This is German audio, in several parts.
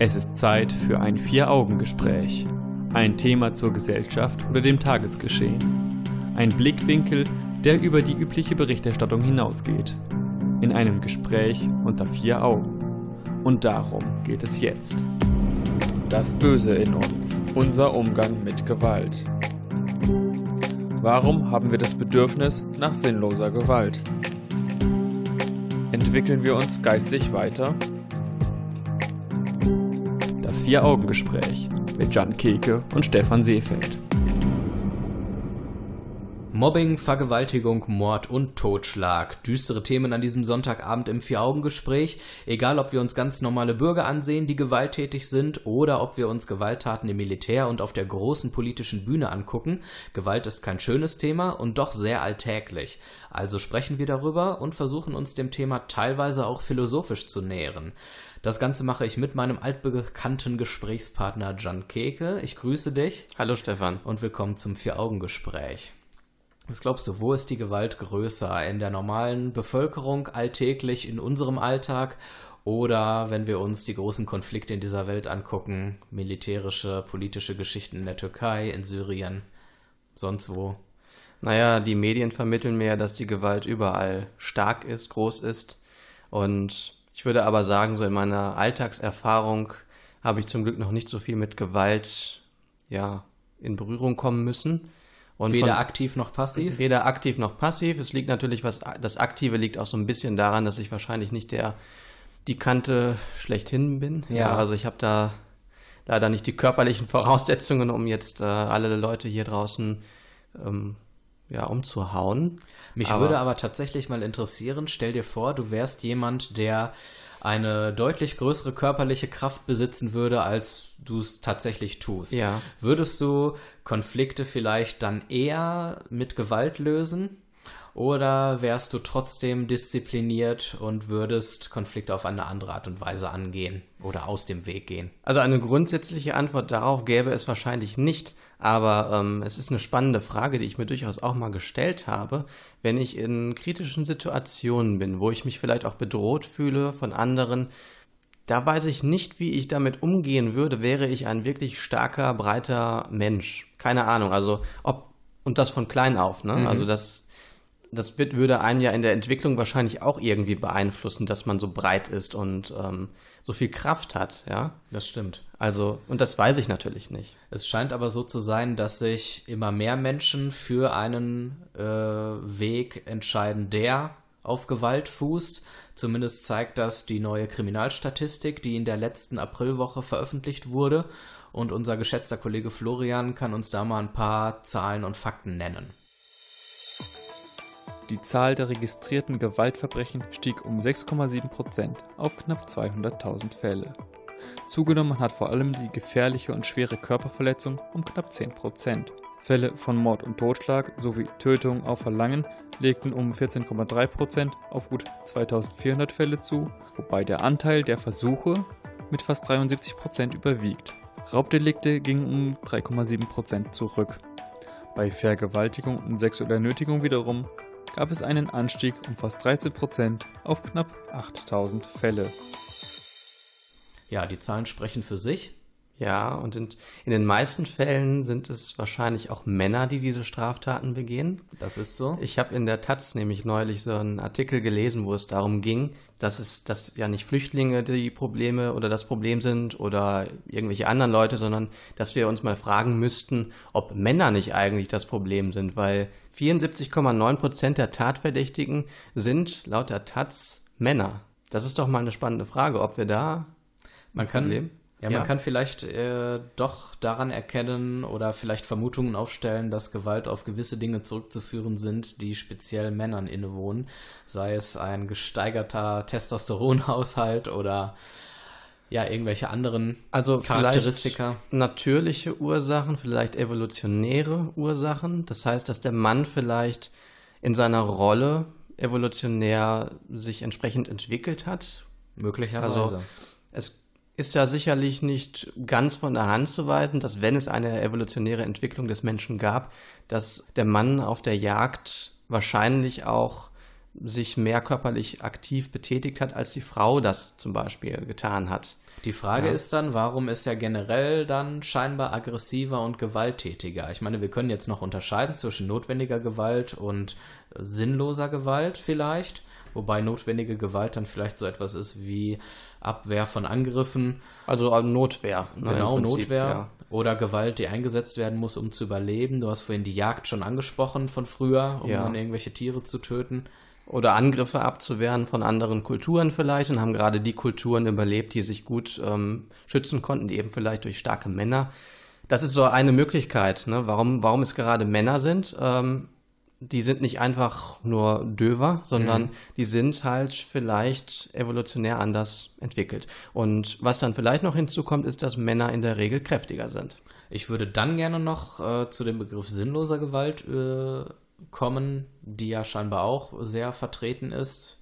Es ist Zeit für ein Vier-Augen-Gespräch. Ein Thema zur Gesellschaft oder dem Tagesgeschehen. Ein Blickwinkel, der über die übliche Berichterstattung hinausgeht. In einem Gespräch unter vier Augen. Und darum geht es jetzt. Das Böse in uns. Unser Umgang mit Gewalt. Warum haben wir das Bedürfnis nach sinnloser Gewalt? Entwickeln wir uns geistig weiter? Vier-Augen-Gespräch mit Jan Keke und Stefan Seefeld. Mobbing, Vergewaltigung, Mord und Totschlag. Düstere Themen an diesem Sonntagabend im Vier-Augen-Gespräch. Egal, ob wir uns ganz normale Bürger ansehen, die gewalttätig sind, oder ob wir uns Gewalttaten im Militär und auf der großen politischen Bühne angucken. Gewalt ist kein schönes Thema und doch sehr alltäglich. Also sprechen wir darüber und versuchen uns dem Thema teilweise auch philosophisch zu nähern. Das Ganze mache ich mit meinem altbekannten Gesprächspartner Jan Keke. Ich grüße dich. Hallo Stefan. Und willkommen zum Vier-Augen-Gespräch. Was glaubst du, wo ist die Gewalt größer? In der normalen Bevölkerung, alltäglich, in unserem Alltag? Oder wenn wir uns die großen Konflikte in dieser Welt angucken, militärische, politische Geschichten in der Türkei, in Syrien, sonst wo? Naja, die Medien vermitteln mir, dass die Gewalt überall stark ist, groß ist. Und ich würde aber sagen, so in meiner Alltagserfahrung habe ich zum Glück noch nicht so viel mit Gewalt ja, in Berührung kommen müssen. Und weder von, aktiv noch passiv? Weder aktiv noch passiv. Es liegt natürlich, was das Aktive liegt auch so ein bisschen daran, dass ich wahrscheinlich nicht der die Kante schlechthin bin. Ja. ja also ich habe da leider nicht die körperlichen Voraussetzungen, um jetzt äh, alle Leute hier draußen ähm, ja, umzuhauen. Mich aber, würde aber tatsächlich mal interessieren, stell dir vor, du wärst jemand, der eine deutlich größere körperliche Kraft besitzen würde, als du es tatsächlich tust. Ja. Würdest du Konflikte vielleicht dann eher mit Gewalt lösen? Oder wärst du trotzdem diszipliniert und würdest Konflikte auf eine andere Art und Weise angehen oder aus dem Weg gehen? Also eine grundsätzliche Antwort darauf gäbe es wahrscheinlich nicht. Aber ähm, es ist eine spannende Frage, die ich mir durchaus auch mal gestellt habe, wenn ich in kritischen Situationen bin, wo ich mich vielleicht auch bedroht fühle von anderen. Da weiß ich nicht, wie ich damit umgehen würde, wäre ich ein wirklich starker, breiter Mensch. Keine Ahnung. Also ob und das von klein auf. Ne? Mhm. Also das das wird, würde einen ja in der Entwicklung wahrscheinlich auch irgendwie beeinflussen, dass man so breit ist und ähm, so viel Kraft hat, ja. Das stimmt. Also, und das weiß ich natürlich nicht. Es scheint aber so zu sein, dass sich immer mehr Menschen für einen äh, Weg entscheiden, der auf Gewalt fußt. Zumindest zeigt das die neue Kriminalstatistik, die in der letzten Aprilwoche veröffentlicht wurde. Und unser geschätzter Kollege Florian kann uns da mal ein paar Zahlen und Fakten nennen. Die Zahl der registrierten Gewaltverbrechen stieg um 6,7 Prozent auf knapp 200.000 Fälle. Zugenommen hat vor allem die gefährliche und schwere Körperverletzung um knapp 10 Prozent. Fälle von Mord und Totschlag sowie Tötung auf Verlangen legten um 14,3 Prozent auf gut 2400 Fälle zu, wobei der Anteil der Versuche mit fast 73 Prozent überwiegt. Raubdelikte gingen um 3,7 Prozent zurück. Bei Vergewaltigung und sexueller Nötigung wiederum gab es einen Anstieg um fast 13 Prozent auf knapp 8000 Fälle. Ja, die Zahlen sprechen für sich. Ja, und in, in, den meisten Fällen sind es wahrscheinlich auch Männer, die diese Straftaten begehen. Das ist so. Ich habe in der Taz nämlich neulich so einen Artikel gelesen, wo es darum ging, dass es dass ja nicht Flüchtlinge die Probleme oder das Problem sind oder irgendwelche anderen Leute, sondern dass wir uns mal fragen müssten, ob Männer nicht eigentlich das Problem sind, weil 74,9 Prozent der Tatverdächtigen sind laut der Taz Männer. Das ist doch mal eine spannende Frage, ob wir da man kann? Ja, man ja. kann vielleicht äh, doch daran erkennen oder vielleicht Vermutungen aufstellen, dass Gewalt auf gewisse Dinge zurückzuführen sind, die speziell Männern innewohnen. Sei es ein gesteigerter Testosteronhaushalt oder ja, irgendwelche anderen also Charakteristika. Natürliche Ursachen, vielleicht evolutionäre Ursachen. Das heißt, dass der Mann vielleicht in seiner Rolle evolutionär sich entsprechend entwickelt hat. Möglicherweise. Also, es ist ja sicherlich nicht ganz von der Hand zu weisen, dass wenn es eine evolutionäre Entwicklung des Menschen gab, dass der Mann auf der Jagd wahrscheinlich auch sich mehr körperlich aktiv betätigt hat, als die Frau das zum Beispiel getan hat. Die Frage ja. ist dann, warum ist er generell dann scheinbar aggressiver und gewalttätiger? Ich meine, wir können jetzt noch unterscheiden zwischen notwendiger Gewalt und sinnloser Gewalt vielleicht, wobei notwendige Gewalt dann vielleicht so etwas ist wie Abwehr von Angriffen. Also äh, Notwehr. Ne, genau, Prinzip, Notwehr. Ja. Oder Gewalt, die eingesetzt werden muss, um zu überleben. Du hast vorhin die Jagd schon angesprochen von früher, um ja. dann irgendwelche Tiere zu töten oder Angriffe abzuwehren von anderen Kulturen vielleicht und haben gerade die Kulturen überlebt, die sich gut ähm, schützen konnten, eben vielleicht durch starke Männer. Das ist so eine Möglichkeit, ne? warum, warum es gerade Männer sind. Ähm, die sind nicht einfach nur döver, sondern mhm. die sind halt vielleicht evolutionär anders entwickelt. Und was dann vielleicht noch hinzukommt, ist, dass Männer in der Regel kräftiger sind. Ich würde dann gerne noch äh, zu dem Begriff sinnloser Gewalt äh, kommen, die ja scheinbar auch sehr vertreten ist.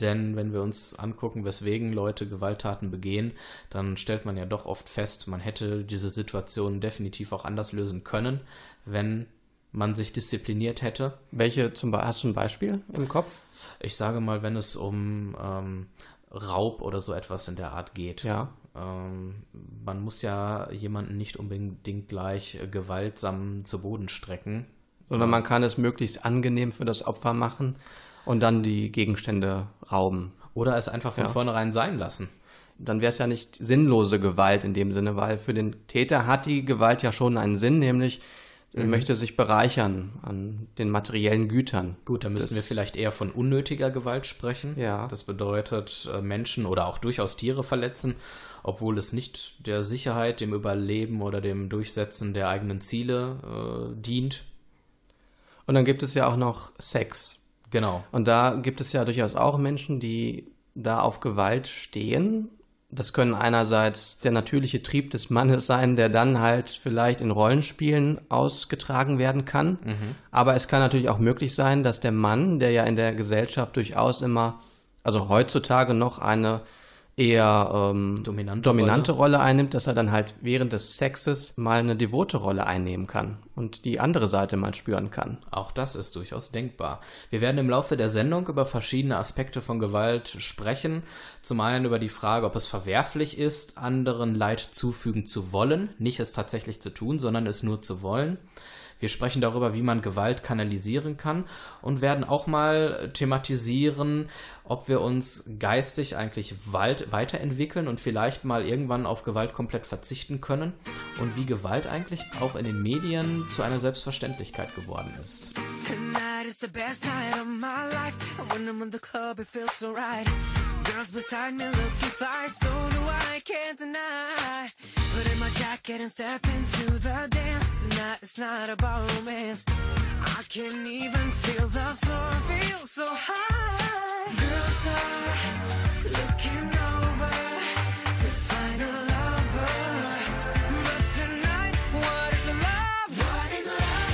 Denn wenn wir uns angucken, weswegen Leute Gewalttaten begehen, dann stellt man ja doch oft fest, man hätte diese Situation definitiv auch anders lösen können, wenn man sich diszipliniert hätte. Welche zum Beispiel, hast du ein Beispiel im Kopf? Ich sage mal, wenn es um ähm, Raub oder so etwas in der Art geht. Ja. Ähm, man muss ja jemanden nicht unbedingt gleich gewaltsam zu Boden strecken, sondern man kann es möglichst angenehm für das Opfer machen und dann die Gegenstände rauben. Oder es einfach von ja. vornherein sein lassen. Dann wäre es ja nicht sinnlose Gewalt in dem Sinne, weil für den Täter hat die Gewalt ja schon einen Sinn, nämlich mhm. möchte sich bereichern an den materiellen Gütern. Gut, da müssten wir vielleicht eher von unnötiger Gewalt sprechen. Ja. Das bedeutet äh, Menschen oder auch durchaus Tiere verletzen, obwohl es nicht der Sicherheit, dem Überleben oder dem Durchsetzen der eigenen Ziele äh, dient. Und dann gibt es ja auch noch Sex. Genau. Und da gibt es ja durchaus auch Menschen, die da auf Gewalt stehen. Das können einerseits der natürliche Trieb des Mannes sein, der dann halt vielleicht in Rollenspielen ausgetragen werden kann. Mhm. Aber es kann natürlich auch möglich sein, dass der Mann, der ja in der Gesellschaft durchaus immer, also heutzutage noch eine eher ähm, dominante, dominante Rolle. Rolle. einnimmt, dass er dann halt während des Sexes mal eine devote Rolle einnehmen kann und die andere Seite mal spüren kann. Auch das ist durchaus denkbar. Wir werden im Laufe der Sendung über verschiedene Aspekte von Gewalt sprechen. Zum einen über die Frage, ob es verwerflich ist, anderen Leid zufügen zu wollen, nicht es tatsächlich zu tun, sondern es nur zu wollen. Wir sprechen darüber, wie man Gewalt kanalisieren kann und werden auch mal thematisieren, ob wir uns geistig eigentlich weiterentwickeln und vielleicht mal irgendwann auf Gewalt komplett verzichten können und wie Gewalt eigentlich auch in den Medien zu einer Selbstverständlichkeit geworden ist. Tonight is the best night of my life. And when I'm in the club, it feels so right. Girls beside me looking fly, so do I, can't deny. Put in my jacket and step into the dance. It's not about romance. I can't even feel the floor, feel so high. Girls are looking over to find a lover. But tonight, what is love? What is love?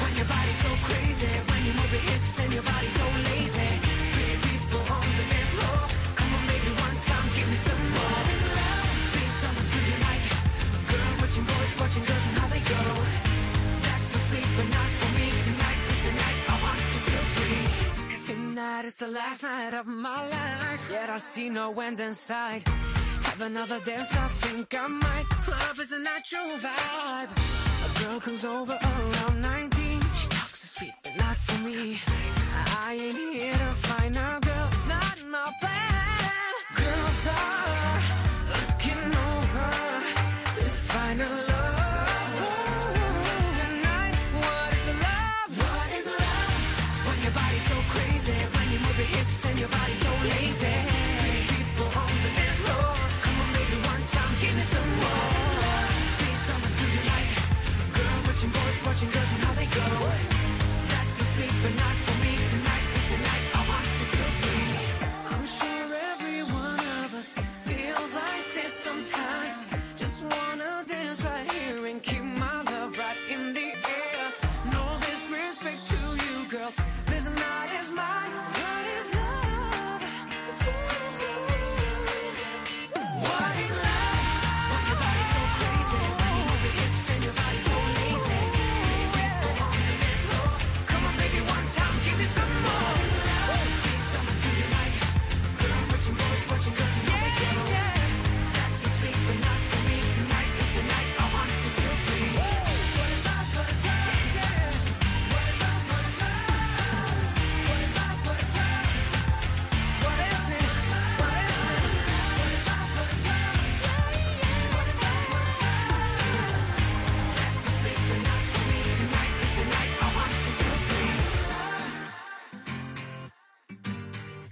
When your body's so crazy, when you move your hips and your body's so lazy. Pretty people on the dance floor. Come on, baby, one time, give me some. What is love? Be something through your night. Girls watching boys, watching girls That's the last night of my life. Yet I see no end in sight. Have another dance, I think I might. Club is a natural vibe. A girl comes over around 19. She talks so sweet, but not for me. I ain't here to find a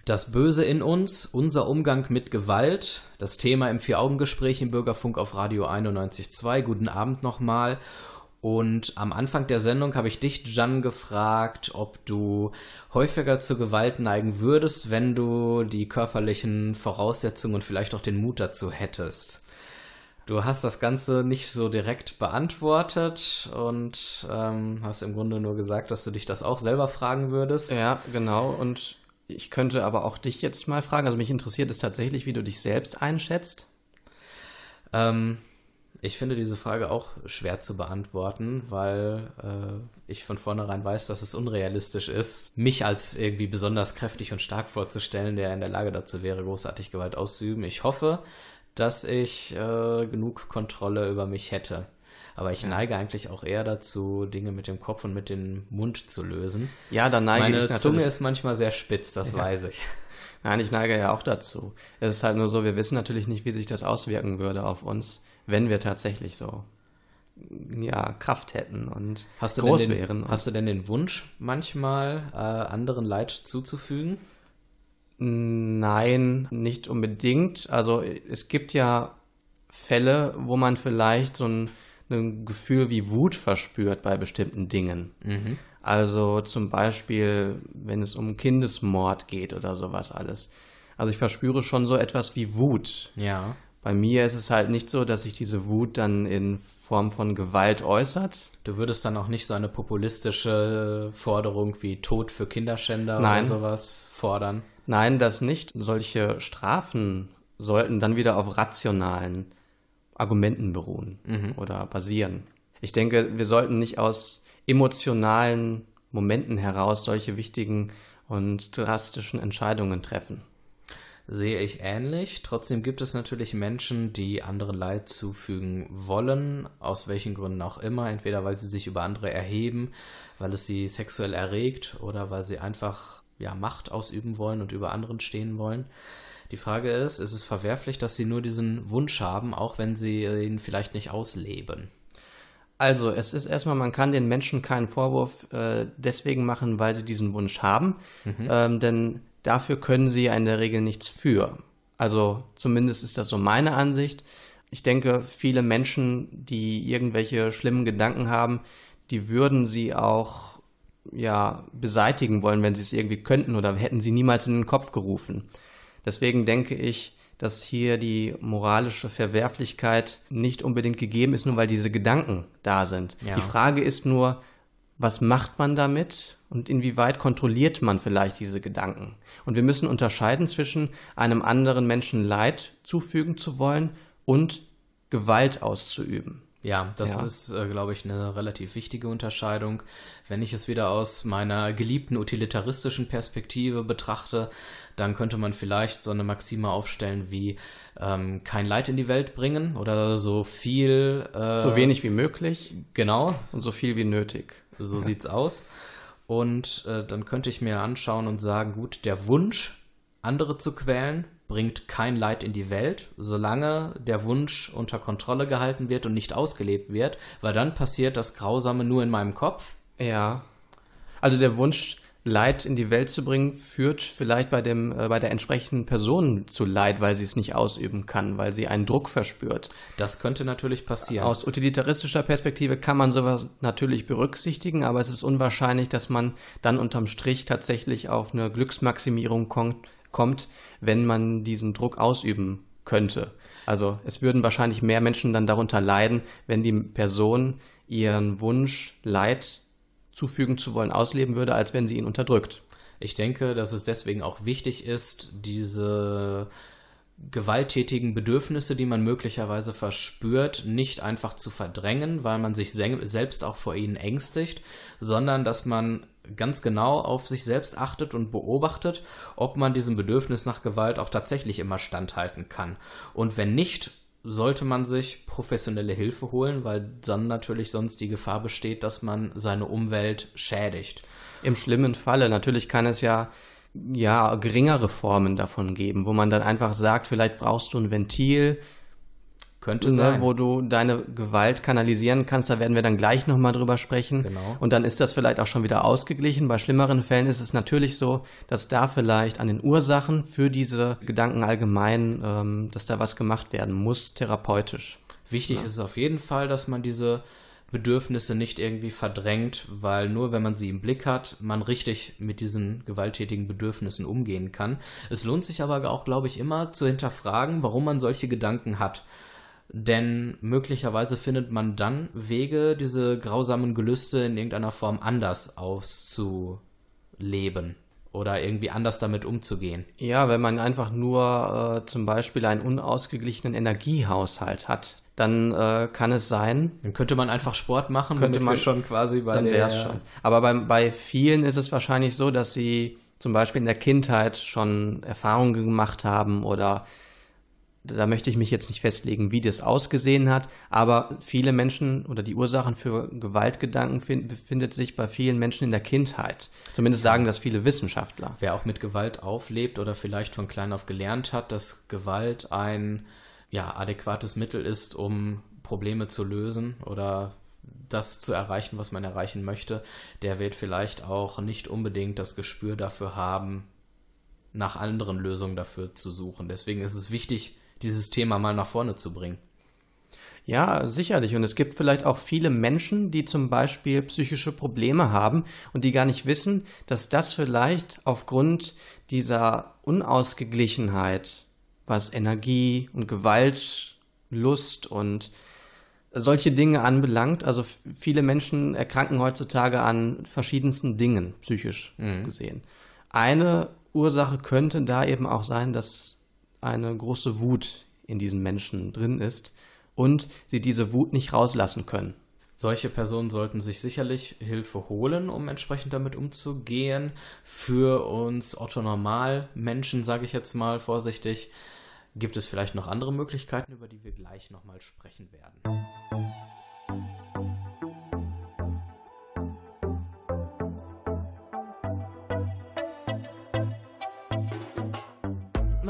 Das Böse in uns, unser Umgang mit Gewalt, das Thema im Vier-Augen-Gespräch im Bürgerfunk auf Radio 91.2. Guten Abend nochmal. Und am Anfang der Sendung habe ich dich, Jan, gefragt, ob du häufiger zur Gewalt neigen würdest, wenn du die körperlichen Voraussetzungen und vielleicht auch den Mut dazu hättest. Du hast das Ganze nicht so direkt beantwortet und ähm, hast im Grunde nur gesagt, dass du dich das auch selber fragen würdest. Ja, genau. Und ich könnte aber auch dich jetzt mal fragen. Also mich interessiert es tatsächlich, wie du dich selbst einschätzt. Ähm, ich finde diese Frage auch schwer zu beantworten, weil äh, ich von vornherein weiß, dass es unrealistisch ist, mich als irgendwie besonders kräftig und stark vorzustellen, der in der Lage dazu wäre, großartig Gewalt auszuüben. Ich hoffe, dass ich äh, genug Kontrolle über mich hätte. Aber ich neige eigentlich auch eher dazu, Dinge mit dem Kopf und mit dem Mund zu lösen. Ja, dann neige Meine ich natürlich. Zunge ist manchmal sehr spitz, das ja. weiß ich. Nein, ich neige ja auch dazu. Es ist halt nur so, wir wissen natürlich nicht, wie sich das auswirken würde auf uns, wenn wir tatsächlich so ja, Kraft hätten und hast groß den, wären. Hast du denn den Wunsch, manchmal äh, anderen Leid zuzufügen? Nein, nicht unbedingt. Also es gibt ja Fälle, wo man vielleicht so ein, ein Gefühl wie Wut verspürt bei bestimmten Dingen. Mhm. Also zum Beispiel, wenn es um Kindesmord geht oder sowas alles. Also ich verspüre schon so etwas wie Wut. Ja. Bei mir ist es halt nicht so, dass sich diese Wut dann in Form von Gewalt äußert. Du würdest dann auch nicht so eine populistische Forderung wie Tod für Kinderschänder Nein. oder sowas fordern? Nein, das nicht. Solche Strafen sollten dann wieder auf rationalen Argumenten beruhen mhm. oder basieren. Ich denke, wir sollten nicht aus emotionalen Momenten heraus solche wichtigen und drastischen Entscheidungen treffen. Sehe ich ähnlich. Trotzdem gibt es natürlich Menschen, die anderen Leid zufügen wollen, aus welchen Gründen auch immer. Entweder weil sie sich über andere erheben, weil es sie sexuell erregt oder weil sie einfach ja, Macht ausüben wollen und über anderen stehen wollen. Die Frage ist, ist es verwerflich, dass sie nur diesen Wunsch haben, auch wenn sie ihn vielleicht nicht ausleben? Also, es ist erstmal, man kann den Menschen keinen Vorwurf äh, deswegen machen, weil sie diesen Wunsch haben, mhm. ähm, denn dafür können sie ja in der Regel nichts für. Also, zumindest ist das so meine Ansicht. Ich denke, viele Menschen, die irgendwelche schlimmen Gedanken haben, die würden sie auch ja beseitigen wollen, wenn sie es irgendwie könnten oder hätten sie niemals in den Kopf gerufen. Deswegen denke ich, dass hier die moralische Verwerflichkeit nicht unbedingt gegeben ist, nur weil diese Gedanken da sind. Ja. Die Frage ist nur, was macht man damit und inwieweit kontrolliert man vielleicht diese Gedanken? Und wir müssen unterscheiden zwischen einem anderen Menschen Leid zufügen zu wollen und Gewalt auszuüben. Ja, das ja. ist, äh, glaube ich, eine relativ wichtige Unterscheidung. Wenn ich es wieder aus meiner geliebten utilitaristischen Perspektive betrachte, dann könnte man vielleicht so eine Maxime aufstellen wie ähm, kein Leid in die Welt bringen oder so viel. Äh, so wenig wie möglich. Genau. Und so viel wie nötig. So ja. sieht's aus. Und äh, dann könnte ich mir anschauen und sagen, gut, der Wunsch, andere zu quälen, bringt kein Leid in die Welt, solange der Wunsch unter Kontrolle gehalten wird und nicht ausgelebt wird, weil dann passiert das Grausame nur in meinem Kopf. Ja. Also der Wunsch, Leid in die Welt zu bringen, führt vielleicht bei, dem, äh, bei der entsprechenden Person zu Leid, weil sie es nicht ausüben kann, weil sie einen Druck verspürt. Das könnte natürlich passieren. Aus utilitaristischer Perspektive kann man sowas natürlich berücksichtigen, aber es ist unwahrscheinlich, dass man dann unterm Strich tatsächlich auf eine Glücksmaximierung kommt, kommt, wenn man diesen Druck ausüben könnte. Also es würden wahrscheinlich mehr Menschen dann darunter leiden, wenn die Person ihren Wunsch, Leid zufügen zu wollen, ausleben würde, als wenn sie ihn unterdrückt. Ich denke, dass es deswegen auch wichtig ist, diese gewalttätigen Bedürfnisse, die man möglicherweise verspürt, nicht einfach zu verdrängen, weil man sich selbst auch vor ihnen ängstigt, sondern dass man ganz genau auf sich selbst achtet und beobachtet, ob man diesem Bedürfnis nach Gewalt auch tatsächlich immer standhalten kann. Und wenn nicht, sollte man sich professionelle Hilfe holen, weil dann natürlich sonst die Gefahr besteht, dass man seine Umwelt schädigt. Im schlimmen Falle, natürlich kann es ja ja geringere Formen davon geben, wo man dann einfach sagt, vielleicht brauchst du ein Ventil, Könnte ne, sein. wo du deine Gewalt kanalisieren kannst. Da werden wir dann gleich nochmal drüber sprechen. Genau. Und dann ist das vielleicht auch schon wieder ausgeglichen. Bei schlimmeren Fällen ist es natürlich so, dass da vielleicht an den Ursachen für diese Gedanken allgemein, ähm, dass da was gemacht werden muss, therapeutisch. Wichtig ist es auf jeden Fall, dass man diese Bedürfnisse nicht irgendwie verdrängt, weil nur wenn man sie im Blick hat, man richtig mit diesen gewalttätigen Bedürfnissen umgehen kann. Es lohnt sich aber auch, glaube ich, immer zu hinterfragen, warum man solche Gedanken hat. Denn möglicherweise findet man dann Wege, diese grausamen Gelüste in irgendeiner Form anders auszuleben oder irgendwie anders damit umzugehen. Ja, wenn man einfach nur äh, zum Beispiel einen unausgeglichenen Energiehaushalt hat, dann äh, kann es sein, Dann könnte man einfach Sport machen, Könnte man- schon quasi bei dann es schon. Aber bei, bei vielen ist es wahrscheinlich so, dass sie zum Beispiel in der Kindheit schon Erfahrungen gemacht haben oder da möchte ich mich jetzt nicht festlegen, wie das ausgesehen hat, aber viele Menschen oder die Ursachen für Gewaltgedanken fin- befindet sich bei vielen Menschen in der Kindheit. Zumindest sagen das viele Wissenschaftler. wer auch mit Gewalt auflebt oder vielleicht von klein auf gelernt hat, dass Gewalt ein ja, adäquates Mittel ist, um Probleme zu lösen oder das zu erreichen, was man erreichen möchte, der wird vielleicht auch nicht unbedingt das Gespür dafür haben, nach anderen Lösungen dafür zu suchen. Deswegen ist es wichtig, dieses Thema mal nach vorne zu bringen. Ja, sicherlich. Und es gibt vielleicht auch viele Menschen, die zum Beispiel psychische Probleme haben und die gar nicht wissen, dass das vielleicht aufgrund dieser Unausgeglichenheit, was Energie und Gewalt, Lust und solche Dinge anbelangt, also viele Menschen erkranken heutzutage an verschiedensten Dingen, psychisch gesehen. Eine Ursache könnte da eben auch sein, dass eine große Wut in diesen Menschen drin ist und sie diese Wut nicht rauslassen können. Solche Personen sollten sich sicherlich Hilfe holen, um entsprechend damit umzugehen. Für uns Otto-Normal-Menschen, sage ich jetzt mal vorsichtig, gibt es vielleicht noch andere Möglichkeiten, über die wir gleich nochmal sprechen werden.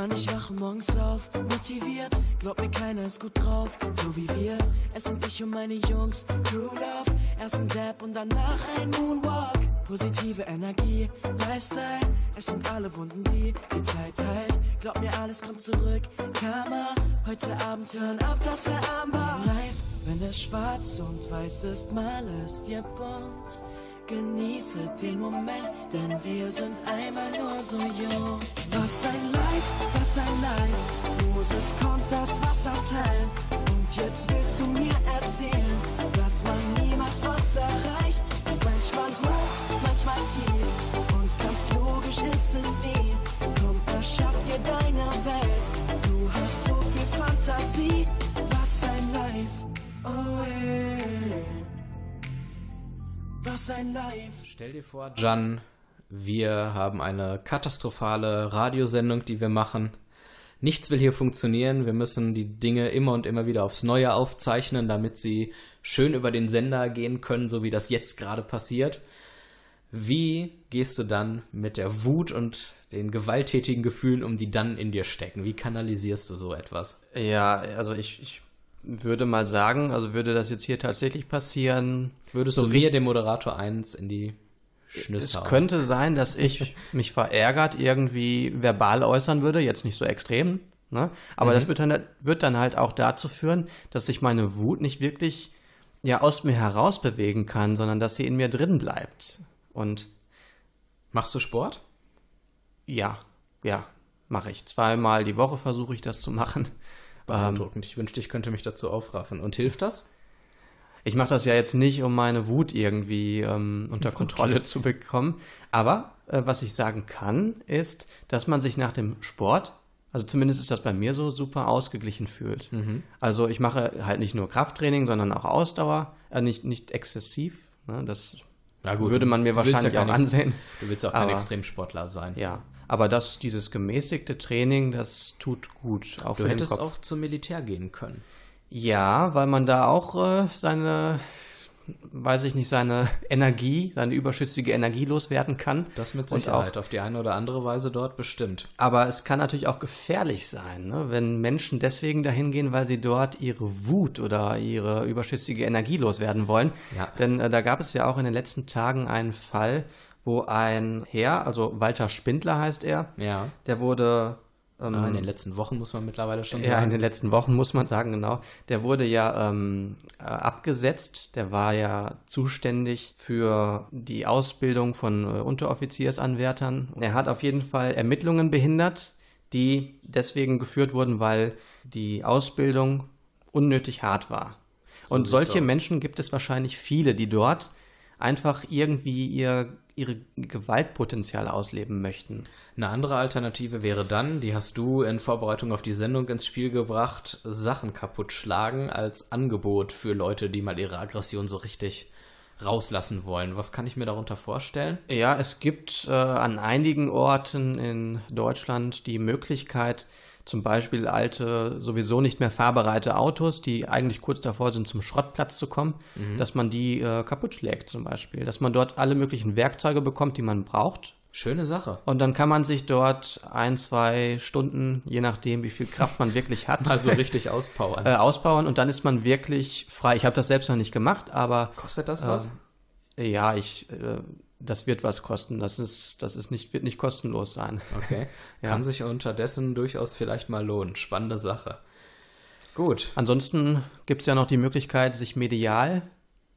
Mann, ich wache morgens auf, motiviert, glaub mir keiner ist gut drauf, so wie wir. Es sind ich und meine Jungs, True Love, erst ein Dab und danach ein Moonwalk. Positive Energie, Lifestyle, es sind alle Wunden, die die Zeit heilt. Glaub mir, alles kommt zurück, Karma, heute Abend hören ab, das wär Amber. Live, wenn es schwarz und weiß ist, mal es dir bunt. Genieße den Moment, denn wir sind einmal nur so jung. Was ein Life, was ein Life. Moses kommt das Wasser teilen. Und jetzt willst du mir erzählen, dass man niemals was erreicht. Manchmal hoch, manchmal tief. Und ganz logisch ist es nie. Komm, erschaff dir deine Welt. Du hast so viel Fantasie. Was ein Life, oh ey. Was ein Life. Stell dir vor, Jan, wir haben eine katastrophale Radiosendung, die wir machen. Nichts will hier funktionieren. Wir müssen die Dinge immer und immer wieder aufs Neue aufzeichnen, damit sie schön über den Sender gehen können, so wie das jetzt gerade passiert. Wie gehst du dann mit der Wut und den gewalttätigen Gefühlen um, die dann in dir stecken? Wie kanalisierst du so etwas? Ja, also ich, ich würde mal sagen, also würde das jetzt hier tatsächlich passieren, Würdest So du mir, dem Moderator, eins in die Schnüsse es könnte sein, dass ich mich verärgert irgendwie verbal äußern würde, jetzt nicht so extrem, ne? aber das wird dann, wird dann halt auch dazu führen, dass ich meine Wut nicht wirklich ja aus mir heraus bewegen kann, sondern dass sie in mir drin bleibt. Und Machst du Sport? ja, ja, mache ich. Zweimal die Woche versuche ich das zu machen. Beeindruckend. ich wünschte, ich könnte mich dazu aufraffen. Und hilft das? Ich mache das ja jetzt nicht, um meine Wut irgendwie ähm, unter Kontrolle zu bekommen. Aber äh, was ich sagen kann, ist, dass man sich nach dem Sport, also zumindest ist das bei mir so, super ausgeglichen fühlt. Also ich mache halt nicht nur Krafttraining, sondern auch Ausdauer, äh, nicht, nicht exzessiv. Ne? Das gut, würde man mir wahrscheinlich ja auch kein ansehen. Du willst auch kein Aber- Extremsportler sein. Ja, aber das, dieses gemäßigte Training, das tut gut. Auch Du hättest Kopf. auch zum Militär gehen können. Ja, weil man da auch äh, seine weiß ich nicht, seine Energie, seine überschüssige Energie loswerden kann. Das mit Sicherheit, auf die eine oder andere Weise dort bestimmt. Aber es kann natürlich auch gefährlich sein, ne? wenn Menschen deswegen dahin gehen, weil sie dort ihre Wut oder ihre überschüssige Energie loswerden wollen. Ja. Denn äh, da gab es ja auch in den letzten Tagen einen Fall, wo ein Herr, also Walter Spindler heißt er, Ja. der wurde ähm, In den letzten Wochen muss man mittlerweile schon ja, in sagen. den letzten Wochen muss man sagen, genau. Der wurde ja ähm, äh, abgesetzt. Der war ja zuständig für die Ausbildung von äh, Unteroffiziersanwärtern. Er hat auf jeden Fall Ermittlungen behindert, die deswegen geführt wurden, weil die Ausbildung unnötig hart war. Und sieht's solche aus. Menschen gibt es wahrscheinlich viele, die dort einfach irgendwie ihr, ihre Gewaltpotenziale ausleben möchten. Eine andere Alternative wäre dann, die hast du in Vorbereitung auf die Sendung ins Spiel gebracht, Sachen kaputt schlagen als Angebot für Leute, die mal ihre Aggression so richtig rauslassen wollen. Was kann ich mir darunter vorstellen? Ja, es gibt äh, an einigen Orten in Deutschland die Möglichkeit, zum Beispiel alte, sowieso nicht mehr fahrbereite Autos, die eigentlich kurz davor sind, zum Schrottplatz zu kommen, dass man die äh, kaputt schlägt zum Beispiel. Dass man dort alle möglichen Werkzeuge bekommt, die man braucht. Schöne Sache. Und dann kann man sich dort ein, zwei Stunden, je nachdem, wie viel Kraft man wirklich hat, Also richtig auspowern. äh, ausbauen und dann ist man wirklich frei. Ich habe das selbst noch nicht gemacht, aber Kostet das was? äh, ja, ich, äh, das wird was kosten. Das ist, das ist nicht, wird nicht kostenlos sein. Okay. Ja. Kann sich unterdessen durchaus vielleicht mal lohnen. Spannende Sache. Gut. Ansonsten gibt es ja noch die Möglichkeit, sich medial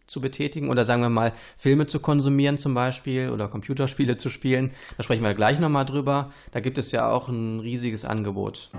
zu betätigen oder sagen wir mal Filme zu konsumieren zum Beispiel oder Computerspiele zu spielen. Da sprechen wir gleich nochmal drüber. Da gibt es ja auch ein riesiges Angebot.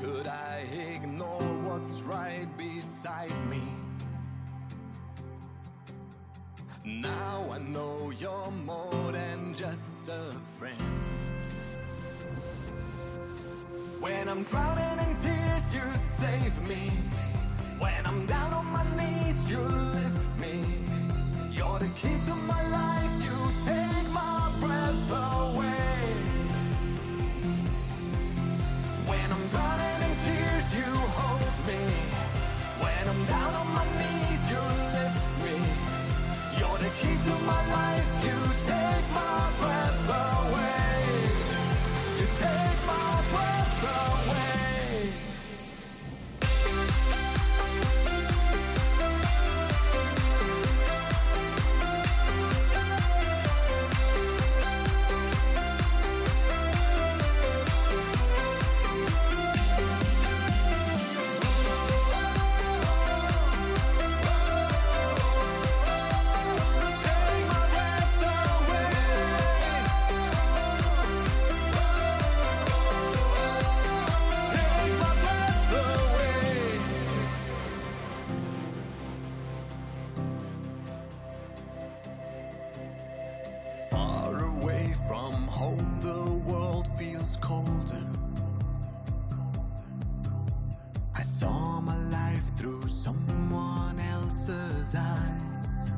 Could I ignore what's right beside me? Now I know you're more than just a friend. When I'm drowning in tears, you save me. When I'm down on my knees, you lift me. You're the key to my life, you take I saw my life through someone else's eyes.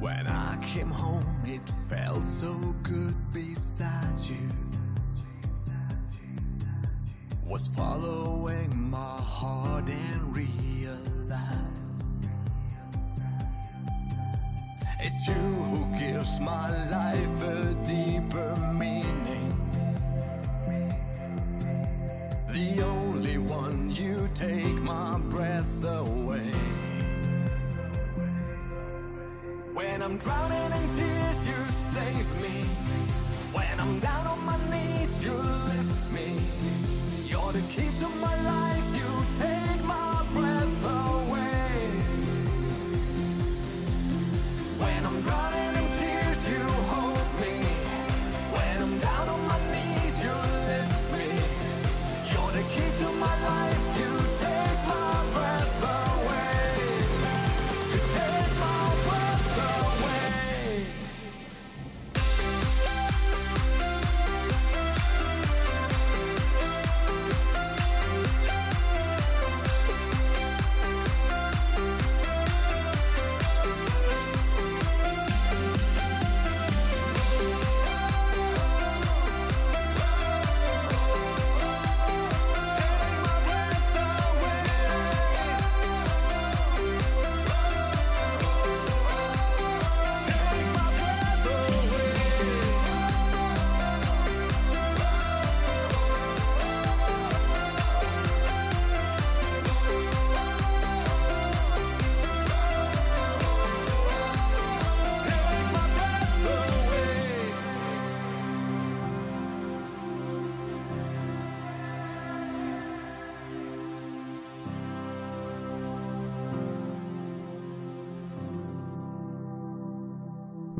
When I came home, it felt so good beside you. Was following my heart and realized it's you who gives my life a deeper meaning. The only one you take my breath away. When I'm drowning in tears, you save me. When I'm down on my knees, you lift me. You're the key to my life,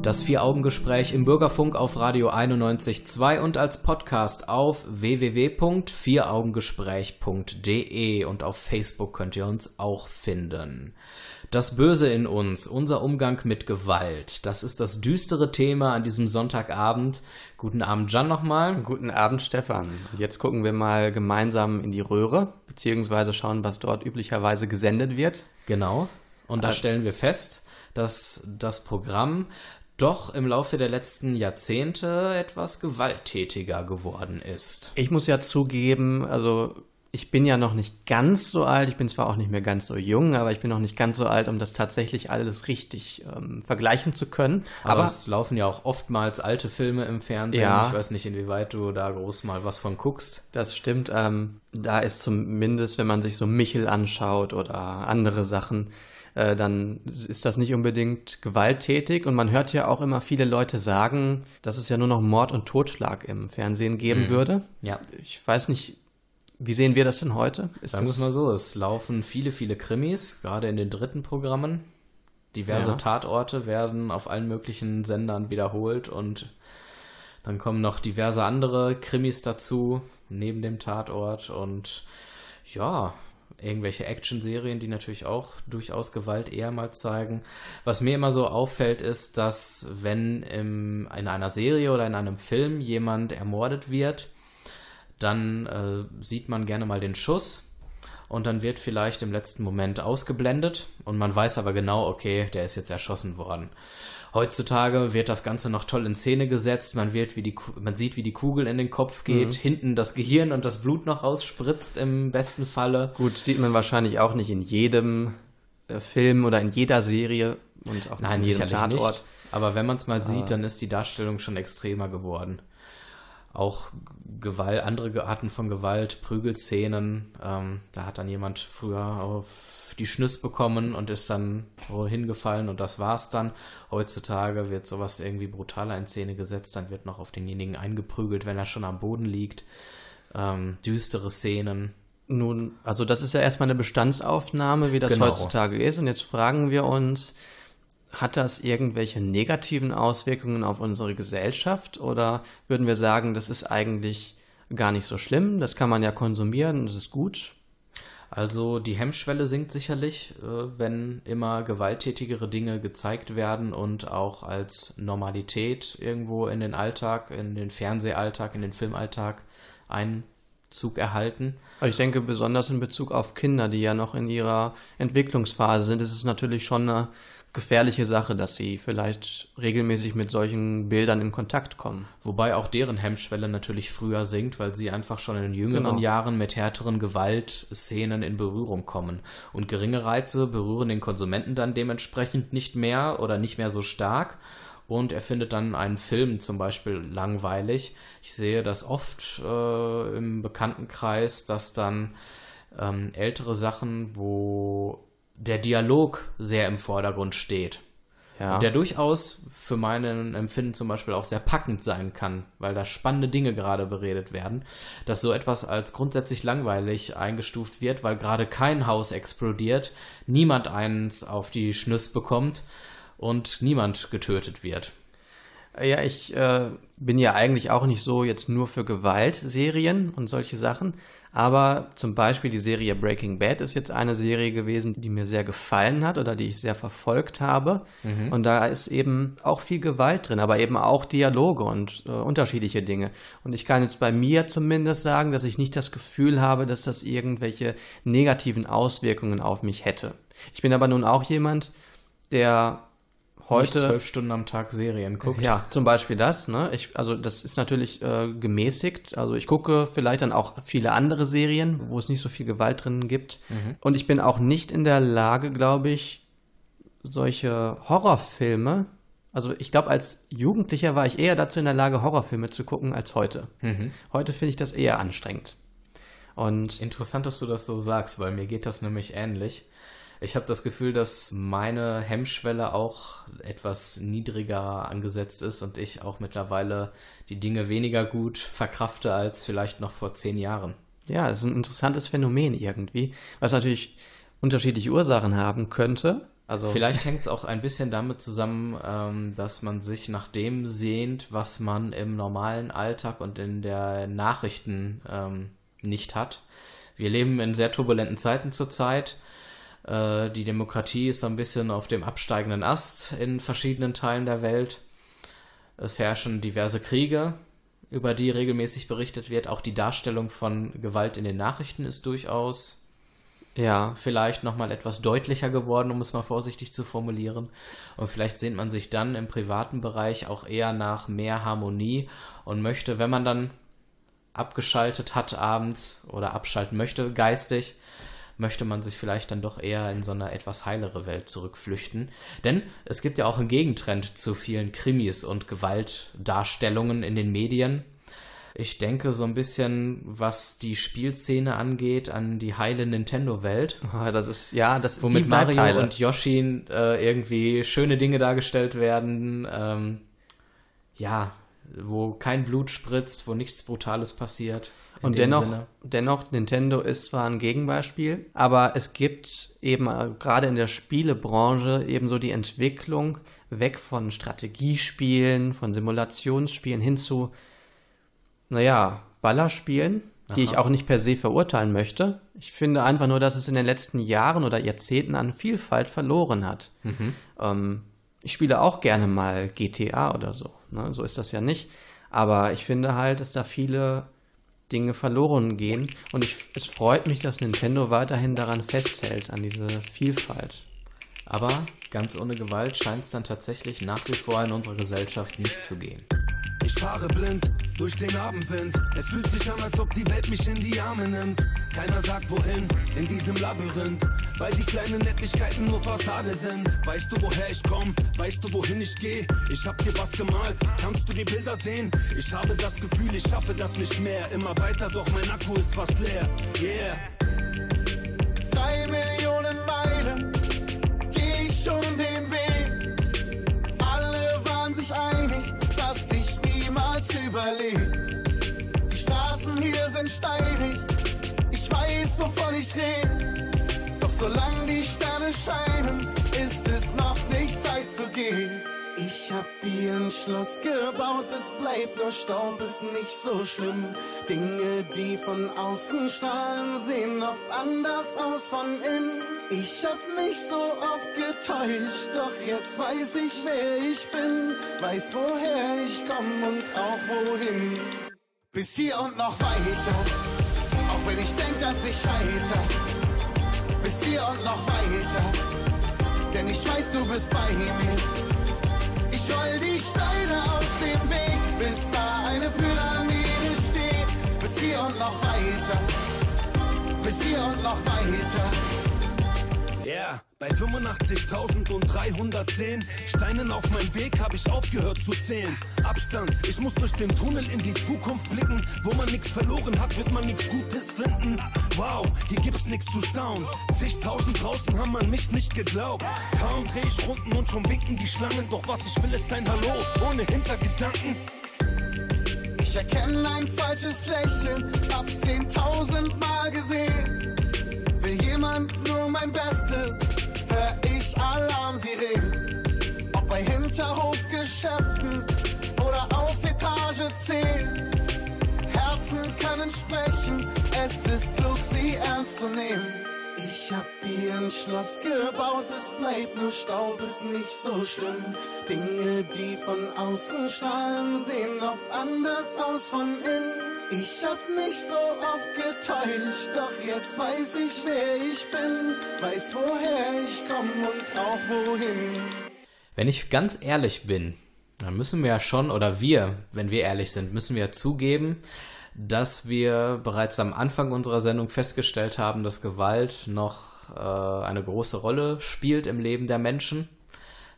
Das Vier-Augen-Gespräch im Bürgerfunk auf Radio 91.2 und als Podcast auf www.vieraugengespräch.de und auf Facebook könnt ihr uns auch finden. Das Böse in uns, unser Umgang mit Gewalt, das ist das düstere Thema an diesem Sonntagabend. Guten Abend, Jan, nochmal. Guten Abend, Stefan. Und jetzt gucken wir mal gemeinsam in die Röhre, beziehungsweise schauen, was dort üblicherweise gesendet wird. Genau. Und da stellen wir fest, dass das Programm doch im Laufe der letzten Jahrzehnte etwas gewalttätiger geworden ist. Ich muss ja zugeben, also ich bin ja noch nicht ganz so alt, ich bin zwar auch nicht mehr ganz so jung, aber ich bin noch nicht ganz so alt, um das tatsächlich alles richtig ähm, vergleichen zu können. Aber, Aber, es laufen ja auch oftmals alte Filme im Fernsehen. Ja. Ich weiß nicht, inwieweit du da groß mal was von guckst. das stimmt, ähm, da ist zumindest, wenn man sich so Michel anschaut oder andere Sachen, äh, dann ist das nicht unbedingt gewalttätig. Und man hört ja auch immer viele Leute sagen, dass es ja nur noch Mord und Totschlag im Fernsehen geben würde. Ja. Ich weiß nicht, wie sehen wir das denn heute? Ist Sagen wir es mal so, es laufen viele, viele Krimis, gerade in den dritten Programmen. Diverse Ja. Tatorte werden auf allen möglichen Sendern wiederholt und dann kommen noch diverse andere Krimis dazu, neben dem Tatort und ja, irgendwelche Actionserien, die natürlich auch durchaus Gewalt eher mal zeigen. Was mir immer so auffällt, ist, dass wenn im, in einer Serie oder in einem Film jemand ermordet wird, dann äh, sieht man gerne mal den Schuss und dann wird vielleicht im letzten Moment ausgeblendet und man weiß aber genau, okay, der ist jetzt erschossen worden. Heutzutage wird das Ganze noch toll in Szene gesetzt. Man, wird, wie die, man sieht, wie die Kugel in den Kopf geht, hinten das Gehirn und das Blut noch rausspritzt im besten Falle. Gut, sieht man wahrscheinlich auch nicht in jedem äh, Film oder in jeder Serie und auch nicht Nein, in jedem Tatort. nicht. Aber wenn man es mal sieht, dann ist die Darstellung schon extremer geworden. Auch Gewalt, andere Arten von Gewalt, Prügelszenen. Ähm, da hat dann jemand früher auf die Schnüss bekommen und ist dann wohl hingefallen und das war's dann. Heutzutage wird sowas irgendwie brutaler in Szene gesetzt, dann wird noch auf denjenigen eingeprügelt, wenn er schon am Boden liegt. Ähm, düstere Szenen. Nun, also das ist ja erstmal eine Bestandsaufnahme, wie das Genau. heutzutage ist. Und jetzt fragen wir uns, hat das irgendwelche negativen Auswirkungen auf unsere Gesellschaft? Oder würden wir sagen, das ist eigentlich gar nicht so schlimm, das kann man ja konsumieren, das ist gut? Also die Hemmschwelle sinkt sicherlich, äh, wenn immer gewalttätigere Dinge gezeigt werden und auch als Normalität irgendwo in den Alltag, in den Fernsehalltag, in den Filmalltag Einzug erhalten. Ich denke, besonders in Bezug auf Kinder, die ja noch in ihrer Entwicklungsphase sind, ist es natürlich schon eine gefährliche Sache, dass sie vielleicht regelmäßig mit solchen Bildern in Kontakt kommen. Wobei auch deren Hemmschwelle natürlich früher sinkt, weil sie einfach schon in jüngeren Genau. Jahren mit härteren Gewaltszenen in Berührung kommen. Und geringe Reize berühren den Konsumenten dann dementsprechend nicht mehr oder nicht mehr so stark. Und er findet dann einen Film zum Beispiel langweilig. Ich sehe das oft äh, im Bekanntenkreis, dass dann ähm, ältere Sachen, wo der Dialog sehr im Vordergrund steht, Ja. der durchaus für meinen Empfinden zum Beispiel auch sehr packend sein kann, weil da spannende Dinge gerade beredet werden, dass so etwas als grundsätzlich langweilig eingestuft wird, weil gerade kein Haus explodiert, niemand eins auf die Schnüss bekommt und niemand getötet wird. Ja, ich äh, bin ja eigentlich auch nicht so jetzt nur für Gewaltserien und solche Sachen. Aber zum Beispiel die Serie Breaking Bad ist jetzt eine Serie gewesen, die mir sehr gefallen hat oder die ich sehr verfolgt habe. Und da ist eben auch viel Gewalt drin, aber eben auch Dialoge und äh, unterschiedliche Dinge. Und ich kann jetzt bei mir zumindest sagen, dass ich nicht das Gefühl habe, dass das irgendwelche negativen Auswirkungen auf mich hätte. Ich bin aber nun auch jemand, der heute zwölf Stunden am Tag Serien guckt. ja, zum Beispiel das. Ne? Ich, also das ist natürlich äh, gemäßigt. Also ich gucke vielleicht dann auch viele andere Serien, wo es nicht so viel Gewalt drin gibt. Und ich bin auch nicht in der Lage, glaube ich, solche Horrorfilme. Also ich glaube, als Jugendlicher war ich eher dazu in der Lage, Horrorfilme zu gucken als heute. Heute finde ich das eher anstrengend. Und Interessant, dass du das so sagst, weil mir geht das nämlich ähnlich. Ich habe das Gefühl, dass meine Hemmschwelle auch etwas niedriger angesetzt ist und ich auch mittlerweile die Dinge weniger gut verkrafte als vielleicht noch vor zehn Jahren. Ja, es ist ein interessantes Phänomen irgendwie, was natürlich unterschiedliche Ursachen haben könnte. Also Vielleicht hängt es auch ein bisschen damit zusammen, ähm, dass man sich nach dem sehnt, was man im normalen Alltag und in der Nachrichten ähm, nicht hat. Wir leben in sehr turbulenten Zeiten zurzeit. Äh, die Demokratie ist so ein bisschen auf dem absteigenden Ast in verschiedenen Teilen der Welt. Es herrschen diverse Kriege, über die regelmäßig berichtet wird. Auch die Darstellung von Gewalt in den Nachrichten ist durchaus ja, vielleicht nochmal etwas deutlicher geworden, um es mal vorsichtig zu formulieren. Und vielleicht sehnt man sich dann im privaten Bereich auch eher nach mehr Harmonie und möchte, wenn man dann abgeschaltet hat abends oder abschalten möchte, geistig, möchte man sich vielleicht dann doch eher in so eine etwas heilere Welt zurückflüchten. Denn es gibt ja auch einen Gegentrend zu vielen Krimis und Gewaltdarstellungen in den Medien. Ich denke so ein bisschen, was die Spielszene angeht, an die heile Nintendo-Welt. Das ist, ja, das Womit Mario Teile. und Yoshi äh, irgendwie schöne Dinge dargestellt werden. Ähm, ja, wo kein Blut spritzt, wo nichts Brutales passiert. Und dennoch, Sinne. dennoch, Nintendo ist zwar ein Gegenbeispiel, aber es gibt eben äh, gerade in der Spielebranche eben so die Entwicklung weg von Strategiespielen, von Simulationsspielen hin zu, naja, Ballerspielen, die ich auch nicht per se verurteilen möchte. Ich finde einfach nur, dass es in den letzten Jahren oder Jahrzehnten an Vielfalt verloren hat. Ähm, ich spiele auch gerne mal GTA oder so. Ne? So ist das ja nicht. Aber ich finde halt, dass da viele Dinge verloren gehen. Und ich, es freut mich, dass Nintendo weiterhin daran festhält, an diese Vielfalt. Aber ganz ohne Gewalt scheint es dann tatsächlich nach wie vor in unserer Gesellschaft nicht zu gehen. Ich fahre blind durch den Abendwind. Es fühlt sich an, als ob die Welt mich in die Arme nimmt. Keiner sagt wohin in diesem Labyrinth, weil die kleinen Nettigkeiten nur Fassade sind. Weißt du, woher ich komm? Weißt du, wohin ich gehe? Ich hab dir was gemalt. Kannst du die Bilder sehen? Ich habe das Gefühl, ich schaffe das nicht mehr. Immer weiter, doch mein Akku ist fast leer. Yeah. Steinig, ich weiß, wovon ich rede. Doch solange die Sterne scheinen, ist es noch nicht Zeit zu gehen. Ich hab den Schluss gebaut, es bleibt nur Staub, ist nicht so schlimm. Dinge, die von außen strahlen, sehen oft anders aus von innen. Ich hab mich so oft getäuscht, doch jetzt weiß ich, wer ich bin. Weiß, woher ich komm und auch wohin. Bis hier und noch weiter, auch wenn ich denk, dass ich scheiter. Bis hier und noch weiter, denn ich weiß, du bist bei mir. Ich roll die Steine aus dem Weg, bis da eine Pyramide steht. Bis hier und noch weiter, bis hier und noch weiter. Bei 85.310 Steinen auf meinem Weg habe ich aufgehört zu zählen. Abstand, ich muss durch den Tunnel in die Zukunft blicken. Wo man nichts verloren hat, wird man nichts Gutes finden. Wow, hier gibt's nichts zu staunen. Zigtausend draußen haben an mich nicht geglaubt. Kaum dreh ich Runden und schon winken die Schlangen. Doch was ich will, ist ein Hallo, ohne Hintergedanken. Ich erkenne ein falsches Lächeln, hab's zehntausendmal gesehen. Will jemand nur mein Bestes, hör ich Alarmsirenen. Ob bei Hinterhofgeschäften oder auf Etage 10. Herzen können sprechen, es ist klug, sie ernst zu nehmen. Ich hab den Schloss gebaut, es bleibt nur Staub, ist nicht so schlimm. Dinge, die von außen strahlen, sehen oft anders aus von innen. Ich hab mich so oft getäuscht, doch jetzt weiß ich, wer ich bin. Weiß, woher ich komm und auch wohin. Wenn ich ganz ehrlich bin, dann müssen wir ja schon, oder wir, wenn wir ehrlich sind, müssen wir ja zugeben, dass wir bereits am Anfang unserer Sendung festgestellt haben, dass Gewalt noch äh, eine große Rolle spielt im Leben der Menschen,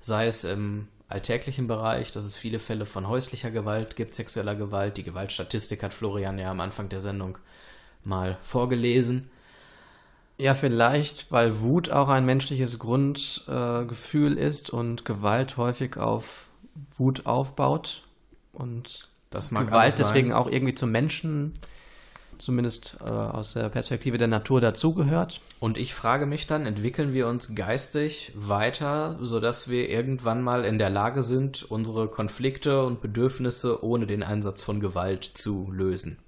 sei es im alltäglichen Bereich, dass es viele Fälle von häuslicher Gewalt gibt, sexueller Gewalt. Die Gewaltstatistik hat Florian ja am Anfang der Sendung mal vorgelesen. Ja, vielleicht, weil Wut auch ein menschliches Grundgefühl äh, ist und Gewalt häufig auf Wut aufbaut und Das mag Gewalt deswegen auch irgendwie zum Menschen zumindest äh, aus der Perspektive der Natur dazugehört. Und ich frage mich dann, entwickeln wir uns geistig weiter, sodass wir irgendwann mal in der Lage sind, unsere Konflikte und Bedürfnisse ohne den Einsatz von Gewalt zu lösen?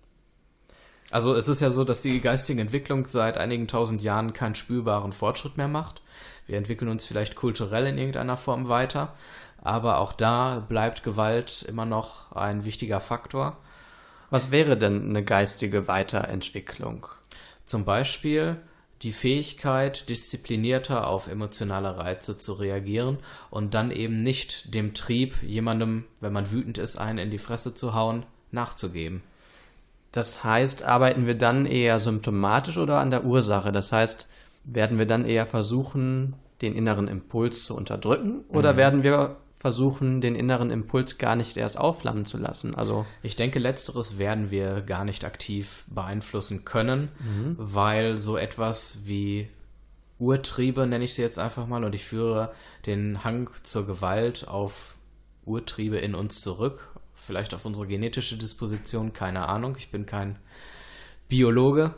Also es ist ja so, dass die geistige Entwicklung seit einigen tausend Jahren keinen spürbaren Fortschritt mehr macht. Wir entwickeln uns vielleicht kulturell in irgendeiner Form weiter, aber auch da bleibt Gewalt immer noch ein wichtiger Faktor. Was wäre denn eine geistige Weiterentwicklung? Zum Beispiel die Fähigkeit, disziplinierter auf emotionale Reize zu reagieren und dann eben nicht dem Trieb, jemandem, wenn man wütend ist, einen in die Fresse zu hauen, nachzugeben. Das heißt, arbeiten wir dann eher symptomatisch oder an der Ursache? Das heißt, werden wir dann eher versuchen, den inneren Impuls zu unterdrücken oder werden wir versuchen, den inneren Impuls gar nicht erst aufflammen zu lassen? Also Ich denke, letzteres werden wir gar nicht aktiv beeinflussen können, weil so etwas wie Urtriebe, nenne ich sie jetzt einfach mal, und ich führe den Hang zur Gewalt auf Urtriebe in uns zurück, vielleicht auf unsere genetische Disposition, keine Ahnung, ich bin kein Biologe,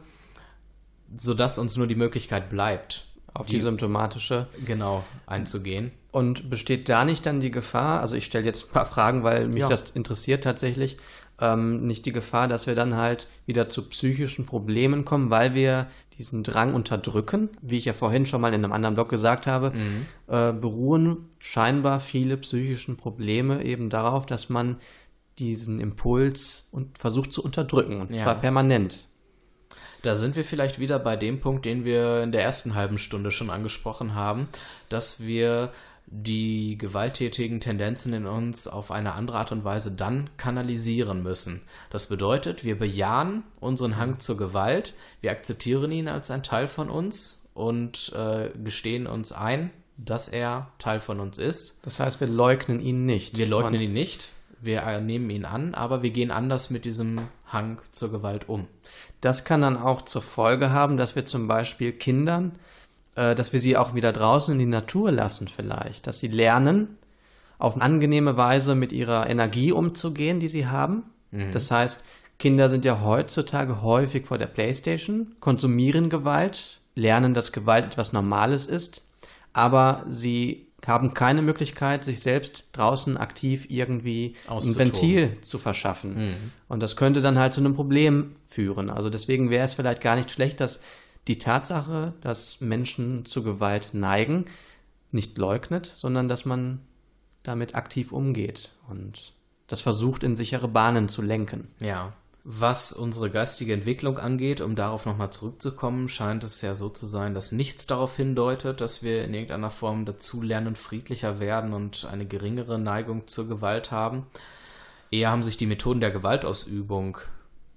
sodass uns nur die Möglichkeit bleibt, auf die symptomatische. genau einzugehen. Und besteht da nicht dann die Gefahr, also ich stelle jetzt ein paar Fragen, weil mich Ja. das interessiert tatsächlich, ähm, nicht die Gefahr, dass wir dann halt wieder zu psychischen Problemen kommen, weil wir diesen Drang unterdrücken, wie ich ja vorhin schon mal in einem anderen Blog gesagt habe, äh, beruhen scheinbar viele psychischen Probleme eben darauf, dass man diesen Impuls und versucht zu unterdrücken, und Ja. zwar permanent. Da sind wir vielleicht wieder bei dem Punkt, den wir in der ersten halben Stunde schon angesprochen haben, dass wir die gewalttätigen Tendenzen in uns auf eine andere Art und Weise dann kanalisieren müssen. Das bedeutet, wir bejahen unseren Hang zur Gewalt, wir akzeptieren ihn als ein Teil von uns und äh, gestehen uns ein, dass er Teil von uns ist. Das heißt, wir leugnen ihn nicht. Wir leugnen Und ihn nicht, wir äh, nehmen ihn an, aber wir gehen anders mit diesem Hang zur Gewalt um. Das kann dann auch zur Folge haben, dass wir zum Beispiel Kindern, äh, dass wir sie auch wieder draußen in die Natur lassen vielleicht, dass sie lernen, auf eine angenehme Weise mit ihrer Energie umzugehen, die sie haben. Das heißt, Kinder sind ja heutzutage häufig vor der Playstation, konsumieren Gewalt, lernen, dass Gewalt etwas Normales ist, aber sie haben keine Möglichkeit, sich selbst draußen aktiv irgendwie ein. Ventil zu verschaffen. Und das könnte dann halt zu einem Problem führen. Also deswegen wäre es vielleicht gar nicht schlecht, dass die Tatsache, dass Menschen zu Gewalt neigen, nicht leugnet, sondern dass man damit aktiv umgeht und das versucht, in sichere Bahnen zu lenken. Ja. Was unsere geistige Entwicklung angeht, um darauf nochmal zurückzukommen, scheint es ja so zu sein, dass nichts darauf hindeutet, dass wir in irgendeiner Form dazulernen, friedlicher werden und eine geringere Neigung zur Gewalt haben. Eher haben sich die Methoden der Gewaltausübung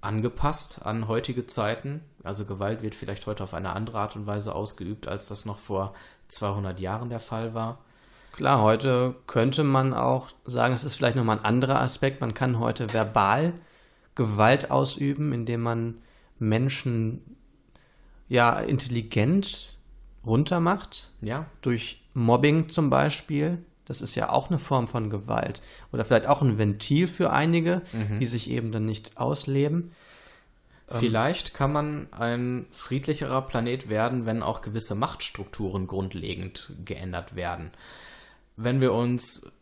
angepasst an heutige Zeiten. Also Gewalt wird vielleicht heute auf eine andere Art und Weise ausgeübt, als das noch vor 200 Jahren der Fall war. Klar, heute könnte man auch sagen, es ist vielleicht nochmal ein anderer Aspekt. Man kann heute verbal Gewalt ausüben, indem man Menschen ja intelligent runtermacht, Ja, durch Mobbing zum Beispiel. Das ist ja auch eine Form von Gewalt. Oder vielleicht auch ein Ventil für einige, die sich eben dann nicht ausleben. Vielleicht kann man ein friedlicherer Planet werden, wenn auch gewisse Machtstrukturen grundlegend geändert werden. Wenn wir uns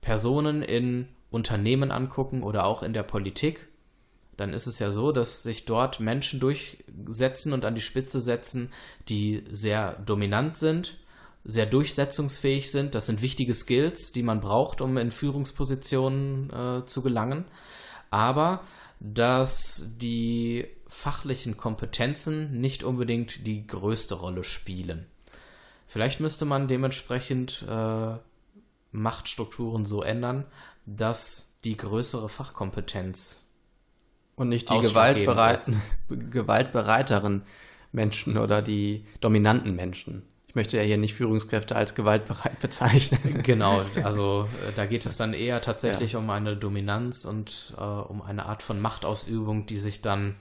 Personen in Unternehmen angucken oder auch in der Politik, dann ist es ja so, dass sich dort Menschen durchsetzen und an die Spitze setzen, die sehr dominant sind, sehr durchsetzungsfähig sind. Das sind wichtige Skills, die man braucht, um in Führungspositionen äh, zu gelangen. Aber dass die fachlichen Kompetenzen nicht unbedingt die größte Rolle spielen. Vielleicht müsste man dementsprechend äh, Machtstrukturen so ändern, dass die größere Fachkompetenz Und nicht die gewaltbereiten, gewaltbereiteren Menschen oder die dominanten Menschen. Ich möchte ja hier nicht Führungskräfte als gewaltbereit bezeichnen. Genau, also äh, da geht es dann eher tatsächlich um eine Dominanz und äh, um eine Art von Machtausübung, die sich dann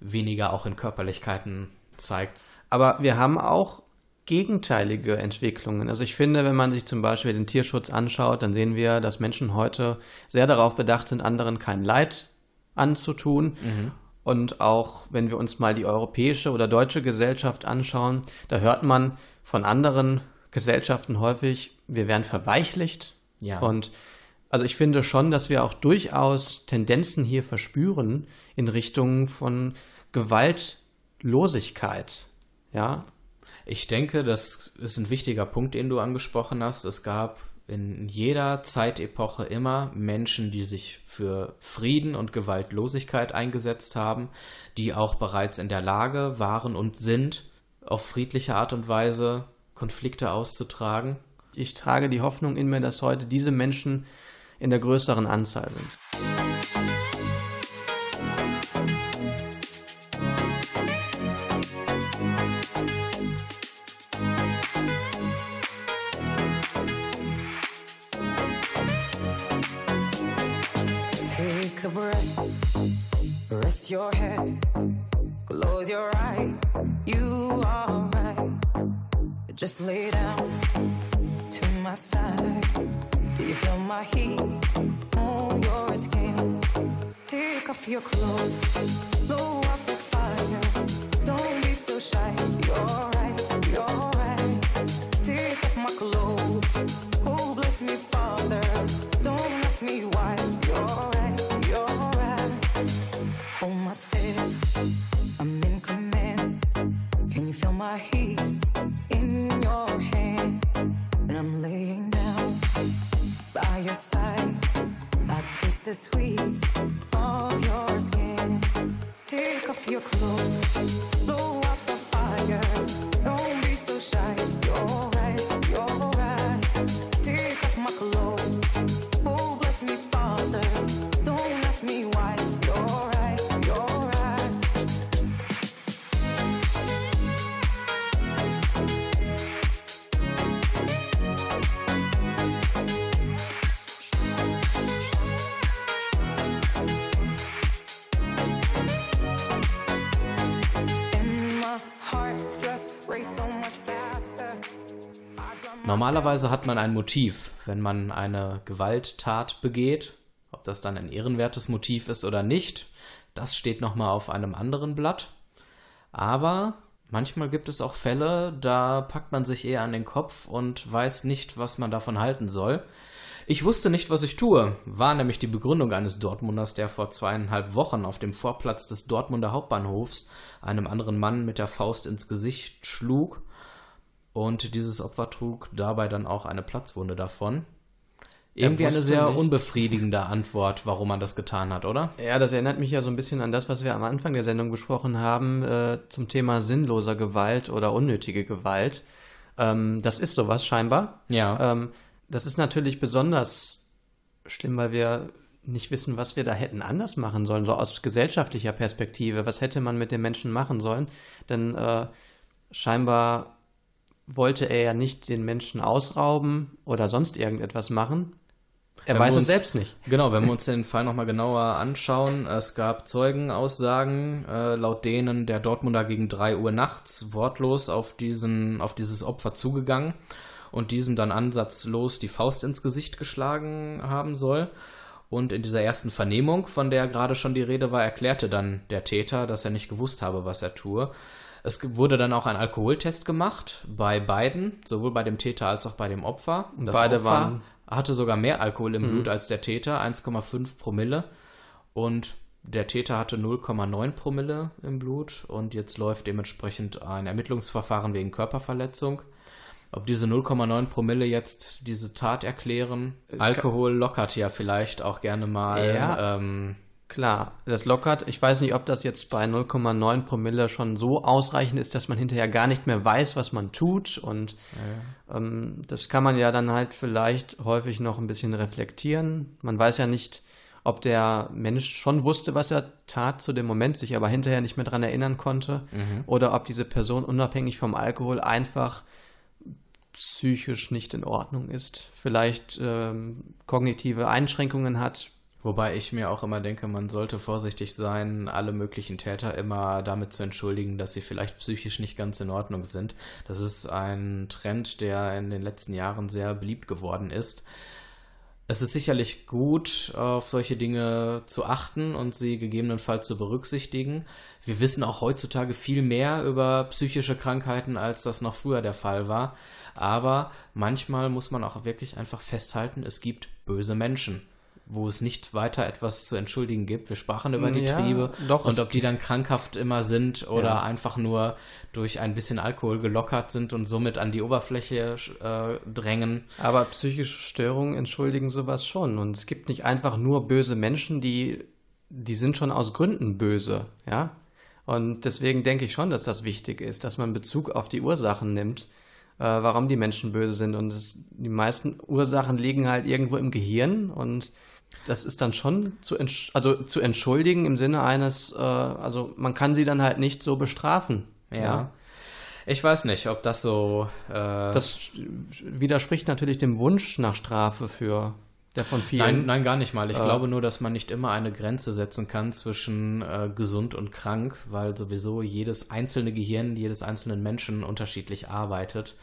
weniger auch in Körperlichkeiten zeigt. Aber wir haben auch gegenteilige Entwicklungen. Also ich finde, wenn man sich zum Beispiel den Tierschutz anschaut, dann sehen wir, dass Menschen heute sehr darauf bedacht sind, anderen kein Leid anzutun. Und auch wenn wir uns mal die europäische oder deutsche Gesellschaft anschauen, da hört man von anderen Gesellschaften häufig, wir werden verweichlicht. Ja. Und also ich finde schon, dass wir auch durchaus Tendenzen hier verspüren in Richtung von Gewaltlosigkeit. Ja, Ich denke, das ist ein wichtiger Punkt, den du angesprochen hast. Es gab in jeder Zeitepoche immer Menschen, die sich für Frieden und Gewaltlosigkeit eingesetzt haben, die auch bereits in der Lage waren und sind, auf friedliche Art und Weise Konflikte auszutragen. ich trage die Hoffnung in mir, dass heute diese Menschen in der größeren Anzahl sind. Your head, close your eyes. You are right. Just lay down to my side. Do you feel my heat on your skin? Take off your clothes, Normalerweise hat man ein Motiv, wenn man eine Gewalttat begeht. Ob das dann ein ehrenwertes Motiv ist oder nicht, das steht nochmal auf einem anderen Blatt. Aber manchmal gibt es auch Fälle, da packt man sich eher an den Kopf und weiß nicht, was man davon halten soll. Ich wusste nicht, was ich tue, war nämlich die Begründung eines Dortmunders, der vor zweieinhalb Wochen auf dem Vorplatz des Dortmunder Hauptbahnhofs einem anderen Mann mit der Faust ins Gesicht schlug und dieses Opfer trug dabei dann auch eine Platzwunde davon. Irgendwie eine sehr nicht. unbefriedigende Antwort, warum man das getan hat, oder? Ja, das erinnert mich ja so ein bisschen an das, was wir am Anfang der Sendung besprochen haben, äh, zum Thema sinnloser Gewalt oder unnötige Gewalt. Ähm, das ist sowas scheinbar. Ja. Ähm, das ist natürlich besonders schlimm, weil wir nicht wissen, was wir da hätten anders machen sollen, so aus gesellschaftlicher Perspektive. Was hätte man mit den Menschen machen sollen? Denn äh, scheinbar wollte er ja nicht den Menschen ausrauben oder sonst irgendetwas machen. Er Wenn weiß es selbst nicht. Genau, wenn wir uns den Fall nochmal genauer anschauen, es gab Zeugenaussagen, äh, laut denen der Dortmunder gegen 3 Uhr nachts wortlos auf, diesen, auf dieses Opfer zugegangen und diesem dann ansatzlos die Faust ins Gesicht geschlagen haben soll. Und in dieser ersten Vernehmung, von der gerade schon die Rede war, erklärte dann der Täter, dass er nicht gewusst habe, was er tue. Es wurde dann auch ein Alkoholtest gemacht bei beiden, sowohl bei dem Täter als auch bei dem Opfer. Das beide Opfer waren- hatte sogar mehr Alkohol im Blut als der Täter, 1,5 Promille. Und der Täter hatte 0,9 Promille im Blut. Und jetzt läuft dementsprechend ein Ermittlungsverfahren wegen Körperverletzung. Ob diese 0,9 Promille jetzt diese Tat erklären? kann- Alkohol lockert ja vielleicht auch gerne mal. Ja. Ähm, Klar, das lockert. Ich weiß nicht, ob das jetzt bei 0,9 Promille schon so ausreichend ist, dass man hinterher gar nicht mehr weiß, was man tut. Und ähm, das kann man ja dann halt vielleicht häufig noch ein bisschen reflektieren. Man weiß ja nicht, ob der Mensch schon wusste, was er tat zu dem Moment, sich aber hinterher nicht mehr dran erinnern konnte. Oder ob diese Person unabhängig vom Alkohol einfach psychisch nicht in Ordnung ist. Vielleicht ähm, kognitive Einschränkungen hat, Wobei ich mir auch immer denke, man sollte vorsichtig sein, alle möglichen Täter immer damit zu entschuldigen, dass sie vielleicht psychisch nicht ganz in Ordnung sind. Das ist ein Trend, der in den letzten Jahren sehr beliebt geworden ist. Es ist sicherlich gut, auf solche Dinge zu achten und sie gegebenenfalls zu berücksichtigen. Wir wissen auch heutzutage viel mehr über psychische Krankheiten, als das noch früher der Fall war. Aber manchmal muss man auch wirklich einfach festhalten, es gibt böse Menschen wo es nicht weiter etwas zu entschuldigen gibt. Wir sprachen über die Ja, Triebe doch, und ob die dann krankhaft immer sind oder Ja. einfach nur durch ein bisschen Alkohol gelockert sind und somit an die Oberfläche äh, drängen. Aber psychische Störungen entschuldigen sowas schon. Und es gibt nicht einfach nur böse Menschen, die, die sind schon aus Gründen böse, ja. Und deswegen denke ich schon, dass das wichtig ist, dass man Bezug auf die Ursachen nimmt, äh, warum die Menschen böse sind. Und es, die meisten Ursachen liegen halt irgendwo im Gehirn und das ist dann schon zu, entsch also zu entschuldigen im Sinne eines, äh, also man kann sie dann halt nicht so bestrafen. Ja. Ich weiß nicht, ob das so. Äh, Das widerspricht natürlich dem Wunsch nach Strafe für der von vielen. Nein, nein, gar nicht mal. Ich Äh, glaube nur, dass man nicht immer eine Grenze setzen kann zwischen äh, gesund und krank, weil sowieso jedes einzelne Gehirn jedes einzelnen Menschen unterschiedlich arbeitet.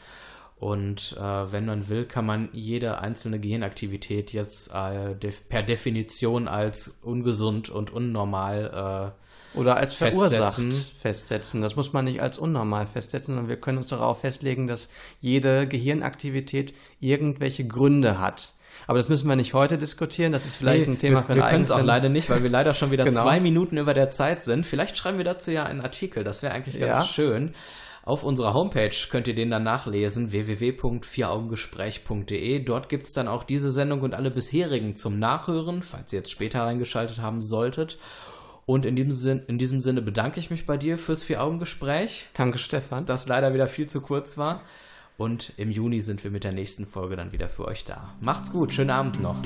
Und äh, wenn man will, kann man jede einzelne Gehirnaktivität jetzt äh, def per Definition als ungesund und unnormal Oder als verursacht festsetzen. festsetzen. Das muss man nicht als unnormal festsetzen, sondern wir können uns darauf festlegen, dass jede Gehirnaktivität irgendwelche Gründe hat. Aber das müssen wir nicht heute diskutieren. Das ist vielleicht Nee, ein Thema wir, für Wir einen können es auch leider nicht, weil wir leider schon wieder Genau. zwei Minuten über der Zeit sind. Vielleicht schreiben wir dazu ja einen Artikel. Das wäre eigentlich ganz Ja. schön. Auf unserer Homepage könnt ihr den dann nachlesen, www.vieraugengespräch.de. Dort gibt's dann auch diese Sendung und alle bisherigen zum Nachhören, falls ihr jetzt später reingeschaltet haben solltet. Und in diesem, Sinn, in diesem Sinne bedanke ich mich bei dir fürs Vier-Augen-Gespräch, Danke, Stefan. das leider wieder viel zu kurz war. Und im Juni sind wir mit der nächsten Folge dann wieder für euch da. Macht's gut, schönen Abend noch.